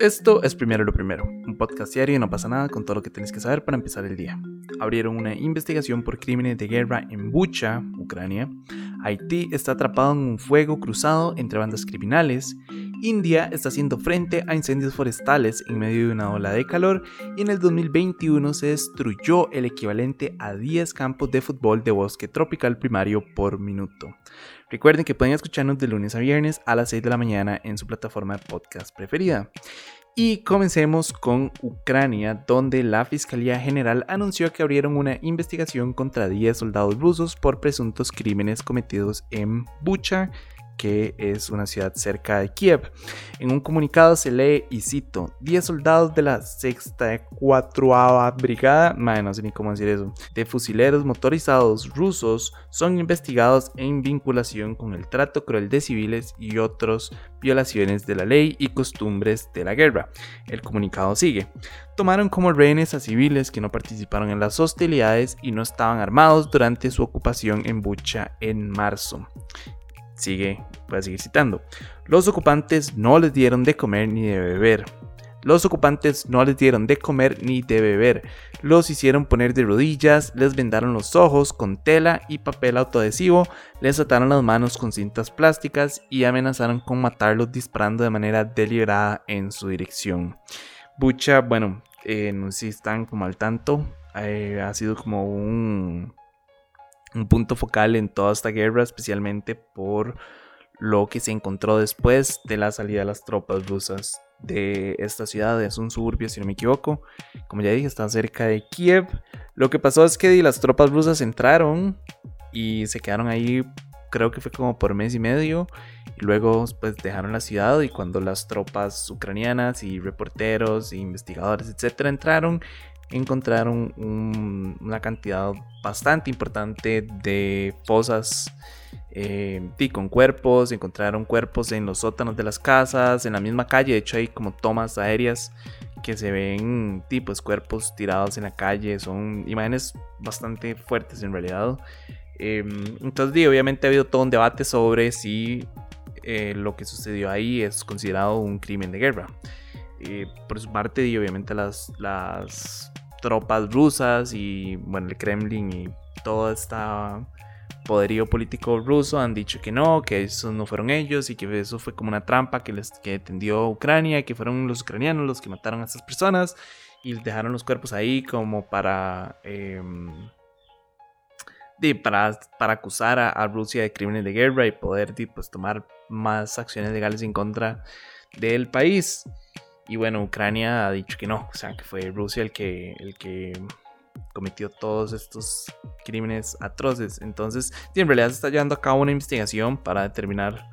Esto es Primero lo Primero, un podcast diario y no pasa nada con todo lo que tienes que saber para empezar el día. Abrieron una investigación por crímenes de guerra en Bucha, Ucrania. Haití está atrapado en un fuego cruzado entre bandas criminales. India está haciendo frente a incendios forestales en medio de una ola de calor y en el 2021 se destruyó el equivalente a 10 campos de fútbol de bosque tropical primario por minuto. Recuerden que pueden escucharnos de lunes a viernes a las 6 de la mañana en su plataforma de podcast preferida. Y comencemos con Ucrania, donde la Fiscalía General anunció que abrieron una investigación contra 10 soldados rusos por presuntos crímenes cometidos en Bucha, que es una ciudad cerca de Kiev. En un comunicado se lee, y cito, 10 soldados de la sexta 4 brigada, no sé ni cómo decir eso, de fusileros motorizados rusos son investigados en vinculación con el trato cruel de civiles y otras violaciones de la ley y costumbres de la guerra. El comunicado sigue. Tomaron como rehenes a civiles que no participaron en las hostilidades y no estaban armados durante su ocupación en Bucha en marzo. Sigue, voy a seguir citando. Los ocupantes no les dieron de comer ni de beber. Los ocupantes no les dieron de comer ni de beber. Los hicieron poner de rodillas, les vendaron los ojos con tela y papel autoadhesivo, les ataron las manos con cintas plásticas y amenazaron con matarlos disparando de manera deliberada en su dirección. Bucha, bueno, eh, no sé si están como al tanto, eh, ha sido como un un punto focal en toda esta guerra, especialmente por lo que se encontró después de la salida de las tropas rusas de esta ciudad. Es un suburbio, si no me equivoco. Como ya dije, está cerca de Kiev. Lo que pasó es que las tropas rusas entraron y se quedaron ahí, creo que fue como por mes y medio. Y luego pues dejaron la ciudad y cuando las tropas ucranianas y reporteros e investigadores, etcétera, entraron, encontraron una cantidad bastante importante de fosas eh, y con cuerpos, encontraron cuerpos en los sótanos de las casas, en la misma calle, de hecho hay como tomas aéreas que se ven tipos cuerpos tirados en la calle, son imágenes bastante fuertes en realidad. Em, entonces, obviamente ha habido todo un debate sobre si eh, lo que sucedió ahí es considerado un crimen de guerra. Eh, por su parte, y obviamente las, las tropas rusas y bueno, el Kremlin y todo este poderío político ruso han dicho que no, que esos no fueron ellos y que eso fue como una trampa que les que tendió Ucrania, que fueron los ucranianos los que mataron a estas personas y dejaron los cuerpos ahí como para em, para, para acusar a, Rusia de crímenes de guerra y poder pues, tomar más acciones legales en contra del país. Y bueno, Ucrania ha dicho que no, o sea, que fue Rusia el que, el que cometió todos estos crímenes atroces. Entonces, en realidad se está llevando a cabo una investigación para determinar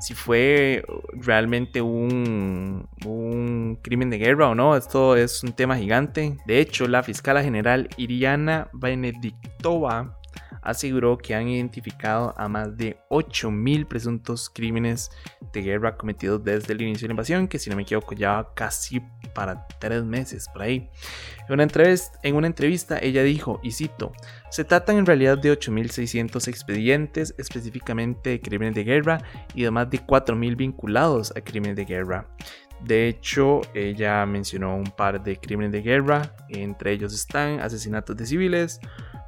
si fue realmente un, un, crimen de guerra o no. Esto es un tema gigante. De hecho, la fiscal general Iriana Benediktova aseguró que han identificado a más de 8.000 presuntos crímenes de guerra cometidos desde el inicio de la invasión, que si no me equivoco ya casi para tres meses por ahí. En una, entrevista, ella dijo, y cito, se tratan en realidad de 8.600 expedientes específicamente de crímenes de guerra y de más de 4.000 vinculados a crímenes de guerra. De hecho, ella mencionó un par de crímenes de guerra, entre ellos están asesinatos de civiles,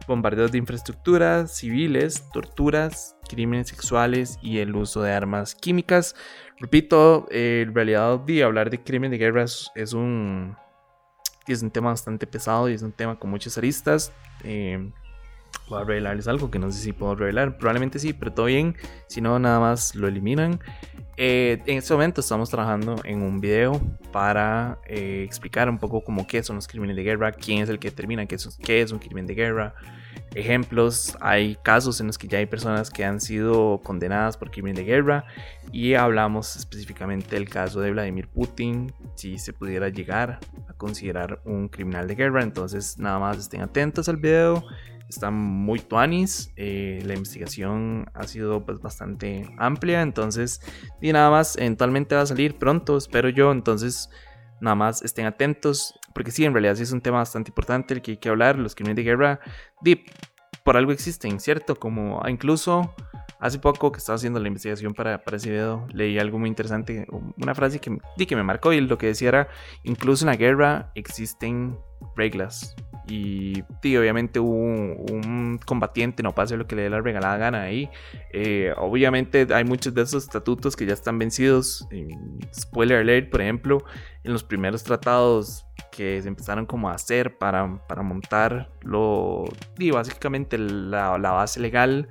bombardeos de infraestructuras civiles, torturas, crímenes sexuales y el uso de armas químicas. Repito, eh, en realidad de hablar de crimen de guerra es, un, es un tema bastante pesado y es un tema con muchas aristas. Eh, voy a revelarles algo que no sé si puedo revelar. Probablemente sí, pero todo bien. Si no, nada más lo eliminan. Eh, en este momento estamos trabajando en un video para eh, explicar un poco como qué son los crímenes de guerra, quién es el que determina qué es, qué es un crimen de guerra, ejemplos, hay casos en los que ya hay personas que han sido condenadas por crimen de guerra y hablamos específicamente del caso de Vladimir Putin, si se pudiera llegar a considerar un criminal de guerra, entonces nada más estén atentos al video están muy tuanis. Eh, la investigación ha sido pues, bastante amplia. Entonces, y nada más, eventualmente va a salir pronto, espero yo. Entonces, nada más estén atentos. Porque sí, en realidad sí es un tema bastante importante el que hay que hablar. Los crímenes de guerra, por algo existen, ¿cierto? Como incluso Hace poco que estaba haciendo la investigación para, para ese video, leí algo muy interesante, una frase que, que me marcó y lo que decía era, incluso en la guerra existen reglas. Y obviamente un, combatiente no pasa lo que le dé la regalada gana ahí. Eh, obviamente hay muchos de esos estatutos que ya están vencidos. Spoiler alert, por ejemplo, en los primeros tratados que se empezaron como a hacer para, para montar lo, y básicamente la, la base legal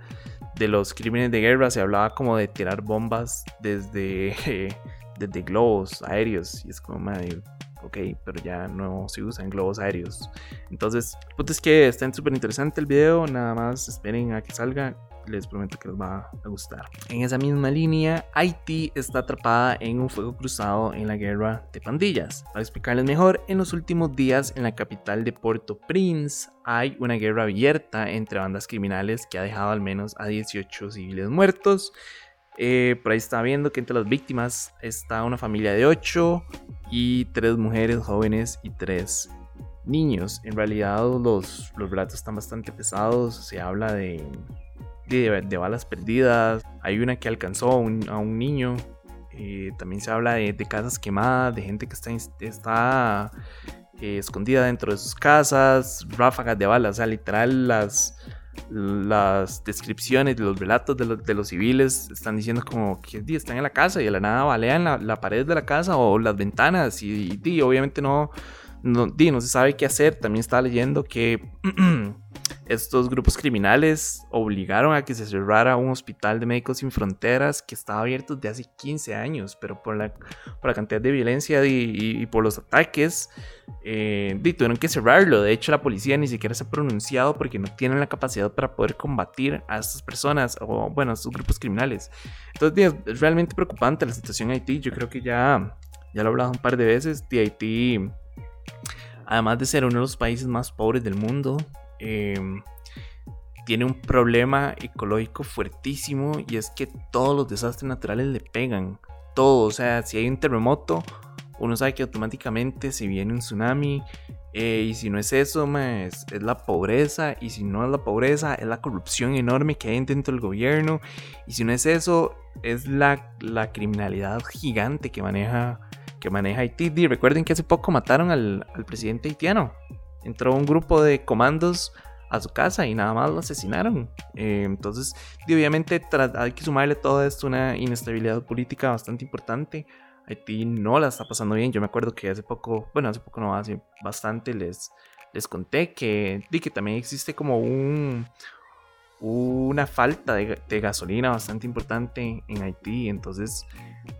de los crímenes de guerra se hablaba como de tirar bombas desde, desde globos aéreos. Y es como, madre, ok, pero ya no se usan globos aéreos. Entonces, pues es que está súper interesante el video, nada más esperen a que salga. Les prometo que les va a gustar. En esa misma línea, Haití está atrapada en un fuego cruzado en la guerra de pandillas. Para explicarles mejor, en los últimos días en la capital de Puerto Prince hay una guerra abierta entre bandas criminales que ha dejado al menos a 18 civiles muertos. Eh, por ahí está viendo que entre las víctimas está una familia de 8 y tres mujeres jóvenes y tres niños. En realidad los, los relatos están bastante pesados, se habla de, de, balas perdidas, hay una que alcanzó a un, niño, eh, también se habla de, casas quemadas, de gente que está, está eh, escondida dentro de sus casas, ráfagas de balas, o sea, literal las las descripciones de los relatos de los, de los civiles están diciendo como que están en la casa y de la nada balean la, la pared de la casa o las ventanas y, y obviamente no, no, no se sabe qué hacer. También estaba leyendo que estos grupos criminales obligaron a que se cerrara un hospital de médicos sin fronteras que estaba abierto desde hace 15 años, pero por la, por la cantidad de violencia y, por los ataques, eh, tuvieron que cerrarlo. De hecho, la policía ni siquiera se ha pronunciado porque no tienen la capacidad para poder combatir a estas personas o, bueno, a estos grupos criminales. Entonces, es realmente preocupante la situación en Haití. Yo creo que ya, ya lo he hablado un par de veces. De Haití además de ser uno de los países más pobres del mundo, em, tiene un problema ecológico fuertísimo y es que todos los desastres naturales le pegan. Todo, o sea, si hay un terremoto, uno sabe que automáticamente se viene un tsunami. Eh, y si no es eso, es, la pobreza. Y si no es la pobreza, es la corrupción enorme que hay dentro del gobierno. Y si no es eso, es la, criminalidad gigante que maneja Haití. Recuerden que hace poco mataron al, presidente haitiano. Entró un grupo de comandos a su casa y nada más lo asesinaron. Eh, entonces, obviamente hay que sumarle todo esto una inestabilidad política bastante importante. Haití no la está pasando bien. Yo me acuerdo que hace poco, bueno, hace poco no, hace bastante les, les conté que, que también existe como un, una falta de, gasolina bastante importante en Haití. Entonces,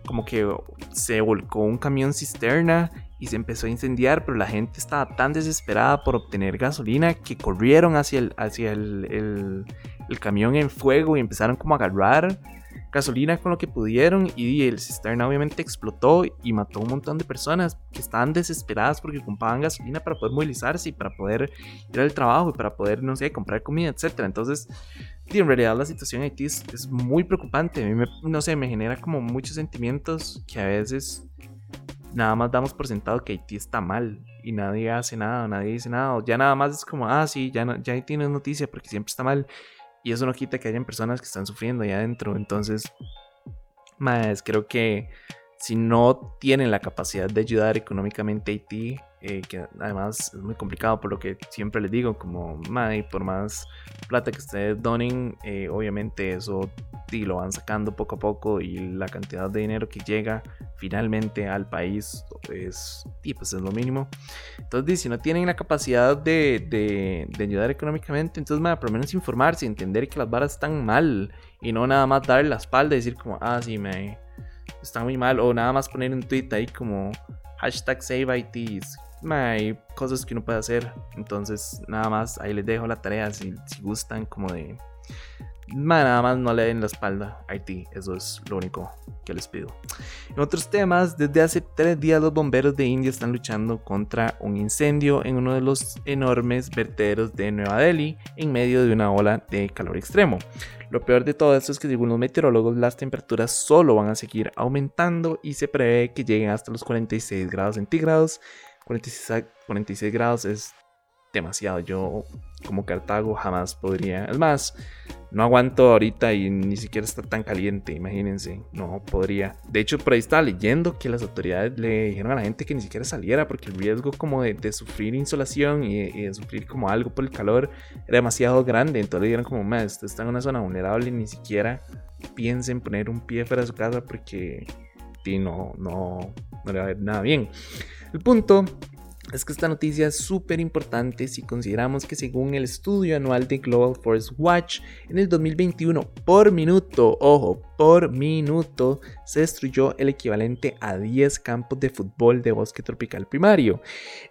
como que se volcó un camión cisterna y se empezó a incendiar, pero la gente estaba tan desesperada por obtener gasolina que corrieron hacia el, hacia el, el camión en fuego y empezaron como a agarrar gasolina con lo que pudieron y el cisterna obviamente explotó y mató un montón de personas que estaban desesperadas porque compraban gasolina para poder movilizarse y para poder ir al trabajo y para poder, no sé, comprar comida, etc. Entonces, en realidad la situación en es, muy preocupante. A mí, me, no sé, me genera como muchos sentimientos que a veces nada más damos por sentado que Haití está mal y nadie hace nada, nadie dice nada. ya nada más es como, ah, sí, ya, no, ya Haití no es noticia porque siempre está mal. Y eso no quita que hayan personas que están sufriendo allá adentro. Entonces, más creo que si no tienen la capacidad de ayudar económicamente a Haití, eh, que además es muy complicado por lo que siempre les digo, como, May, por más plata que ustedes donen, eh, obviamente eso sí, lo van sacando poco a poco y la cantidad de dinero que llega finalmente al país es, y pues es lo mínimo. Entonces, si no tienen la capacidad de, de, de ayudar económicamente, entonces, May, por menos informarse y entender que las varas están mal y no nada más darle la espalda y decir como, ah, sí, me está muy mal o nada más poner un tweet ahí como hashtag save hay cosas que uno puede hacer. Entonces, nada más, ahí les dejo la tarea si, gustan, como de. Nada más no le den la espalda a Haití, eso es lo único que les pido. En otros temas, desde hace tres días los bomberos de India están luchando contra un incendio en uno de los enormes vertederos de Nueva Delhi en medio de una ola de calor extremo. Lo peor de todo esto es que según los meteorólogos las temperaturas solo van a seguir aumentando y se prevé que lleguen hasta los 46 grados centígrados 46, 46 grados es demasiado. Yo como Cartago jamás podría. Es más, no aguanto ahorita y ni siquiera está tan caliente, imagínense. No podría. De hecho, por ahí estaba leyendo que las autoridades le dijeron a la gente que ni siquiera saliera porque el riesgo como de, sufrir insolación y, de sufrir como algo por el calor era demasiado grande. Entonces le dijeron como, más, está en una zona vulnerable, ni siquiera piensen poner un pie fuera de su casa porque no, no, no le va a ver nada bien. El punto es que esta noticia es súper importante si consideramos que según el estudio anual de Global Forest Watch, en el 2021 por minuto, ojo, por minuto, se destruyó el equivalente a 10 campos de fútbol de bosque tropical primario.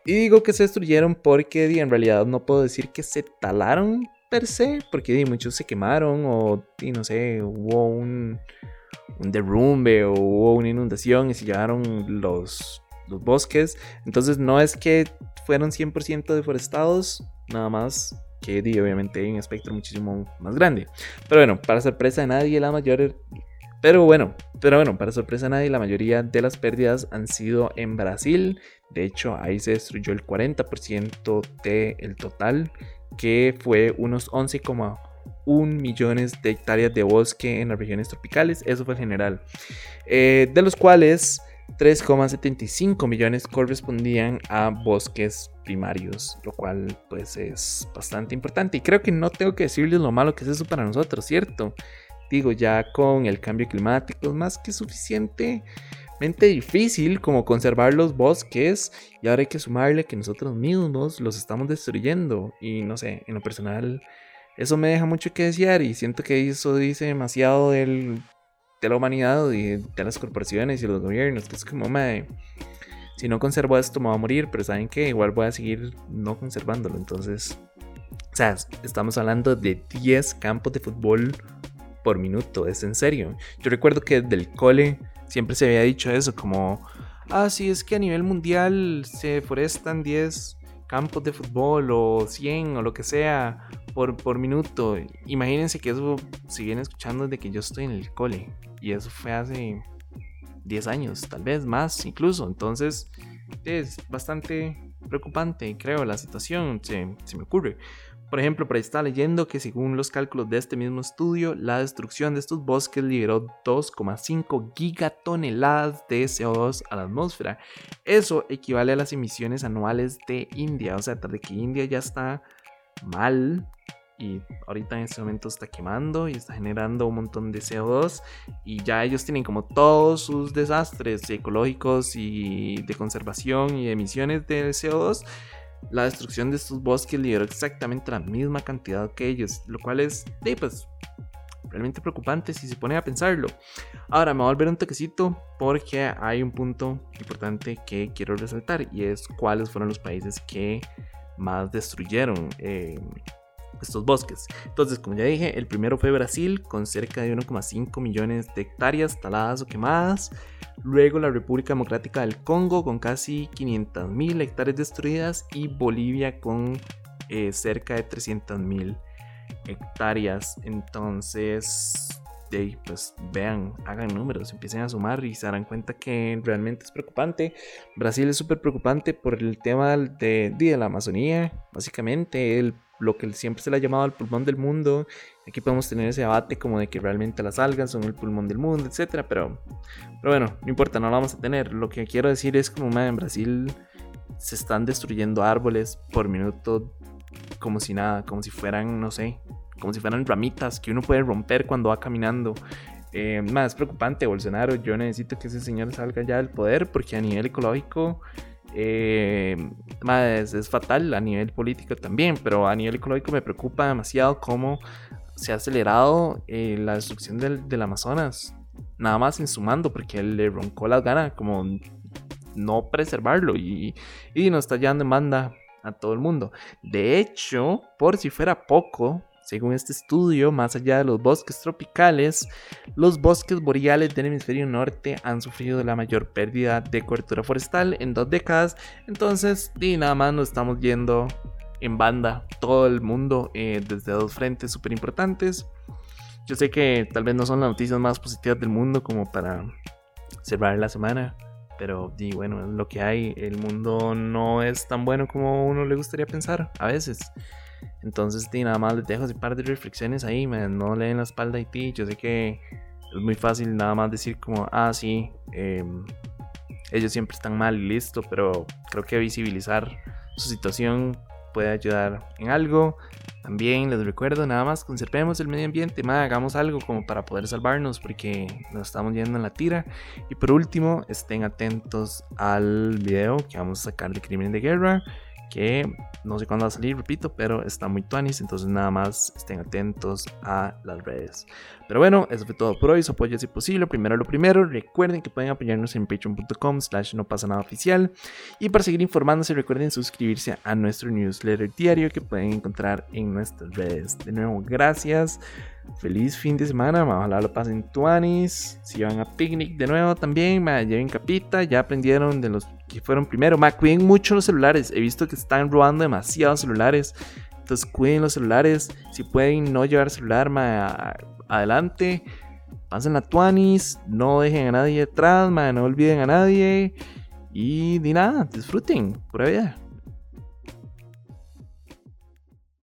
Y digo que se destruyeron porque en realidad no puedo decir que se talaron per se, porque muchos se quemaron o no sé, hubo un, un derrumbe o una inundación y se llevaron los los bosques. Entonces no es que fueron 100% deforestados, nada más que obviamente hay un espectro muchísimo más grande. Pero bueno, para sorpresa de nadie, la mayor... Pero bueno, pero bueno, para sorpresa de nadie, la mayoría de las pérdidas han sido en Brasil. De hecho, ahí se destruyó el 40% del total, que fue unos 11,1 millones de hectáreas de bosque en las regiones tropicales. Eso fue el general. Eh, de los cuales 3,75 millones correspondían a bosques primarios, lo cual pues es bastante importante. Y creo que no tengo que decirles lo malo que es eso para nosotros, ¿cierto? Digo, ya con el cambio climático es más que suficientemente difícil como conservar los bosques y ahora hay que sumarle que nosotros mismos los estamos destruyendo y no sé, en lo personal eso me deja mucho que desear y siento que eso dice demasiado del de la humanidad y de las corporaciones y los gobiernos, que es como, madre, si no conservo esto me va a morir, pero saben que igual voy a seguir no conservándolo. Entonces, o sea, estamos hablando de 10 campos de fútbol por minuto, es en serio. Yo recuerdo que del cole siempre se había dicho eso, como, ah, sí, es que a nivel mundial se deforestan 10 campos de fútbol o 100 o lo que sea por, por minuto. Imagínense que eso viene escuchando desde que yo estoy en el cole. Y eso fue hace 10 años, tal vez más incluso. Entonces es bastante preocupante, creo, la situación, se, me ocurre. Por ejemplo, por ahí está leyendo que según los cálculos de este mismo estudio, la destrucción de estos bosques liberó 2,5 gigatoneladas de CO2 a la atmósfera. Eso equivale a las emisiones anuales de India. O sea, de que India ya está mal y ahorita en este momento está quemando y está generando un montón de CO2 y ya ellos tienen como todos sus desastres ecológicos y de conservación y emisiones de CO2 la destrucción de estos bosques liberó exactamente la misma cantidad que ellos, lo cual es, pues, realmente preocupante si se pone a pensarlo. Ahora me voy a volver un toquecito porque hay un punto importante que quiero resaltar y es cuáles fueron los países que más destruyeron. Eh, estos bosques. Entonces, como ya dije, el primero fue Brasil con cerca de 1,5 millones de hectáreas taladas o quemadas. Luego la República Democrática del Congo con casi 500 mil hectáreas destruidas y Bolivia con eh, cerca de 300 mil hectáreas. Entonces, pues vean, hagan números, empiecen a sumar y se darán cuenta que realmente es preocupante. Brasil es súper preocupante por el tema de, de la Amazonía, básicamente el lo que siempre se le ha llamado el pulmón del mundo. Aquí podemos tener ese debate como de que realmente las algas son el pulmón del mundo, etc. Pero, pero bueno, no importa, no lo vamos a tener. Lo que quiero decir es como en Brasil se están destruyendo árboles por minuto como si nada, como si fueran, no sé, como si fueran ramitas que uno puede romper cuando va caminando. Eh, más preocupante, Bolsonaro, yo necesito que ese señor salga ya del poder porque a nivel ecológico eh, es, fatal a nivel político también, pero a nivel ecológico me preocupa demasiado cómo se ha acelerado eh, la destrucción del, Amazonas. Nada más en sumando, porque le roncó las ganas como no preservarlo y, y nos está llevando en banda a todo el mundo. De hecho, por si fuera poco, según este estudio, más allá de los bosques tropicales, los bosques boreales del hemisferio norte han sufrido la mayor pérdida de cobertura forestal en dos décadas. Entonces, y nada más nos estamos yendo en banda todo el mundo eh, desde dos frentes súper importantes. Yo sé que tal vez no son las noticias más positivas del mundo como para cerrar la semana, pero di, bueno, lo que hay, el mundo no es tan bueno como uno le gustaría pensar a veces. Entonces, di, nada más les dejo un par de reflexiones ahí, man, no leen la espalda de ti, yo sé que es muy fácil nada más decir como, ah, sí, em, ellos siempre están mal y listo, pero creo que visibilizar su situación puede ayudar en algo. También les recuerdo, nada más conservemos el medio ambiente, hagamos algo como para poder salvarnos porque nos estamos yendo en la tira. Y por último, estén atentos al video que vamos a sacar de Crimen de Guerra que no sé cuándo va a salir, repito, pero está muy tuanis, entonces nada más estén atentos a las redes. Pero bueno, eso fue todo por hoy, su apoyo si posible, primero lo primero, recuerden que pueden apoyarnos en patreon.com slash no pasa nada oficial y para seguir informándose recuerden suscribirse a nuestro newsletter diario que pueden encontrar en nuestras redes. De nuevo, gracias. Feliz fin de semana, ojalá lo pasen tuanis. Si van a picnic de nuevo también, me lleven capita. Ya aprendieron de los que fueron primero. Ma, cuiden mucho los celulares. He visto que están robando demasiados celulares. Entonces cuiden los celulares. Si pueden no llevar celular, ma, adelante. Pasen la tuanis. No dejen a nadie atrás, ma, no olviden a nadie. Y ni nada, disfruten. Pura vida.